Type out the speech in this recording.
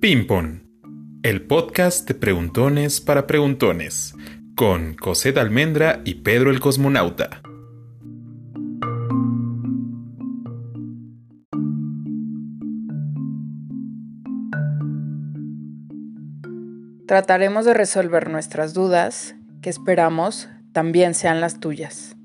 Pimpon, el podcast de preguntones para preguntones, con José Almendra y Pedro el Cosmonauta. Trataremos de resolver nuestras dudas, que esperamos también sean las tuyas.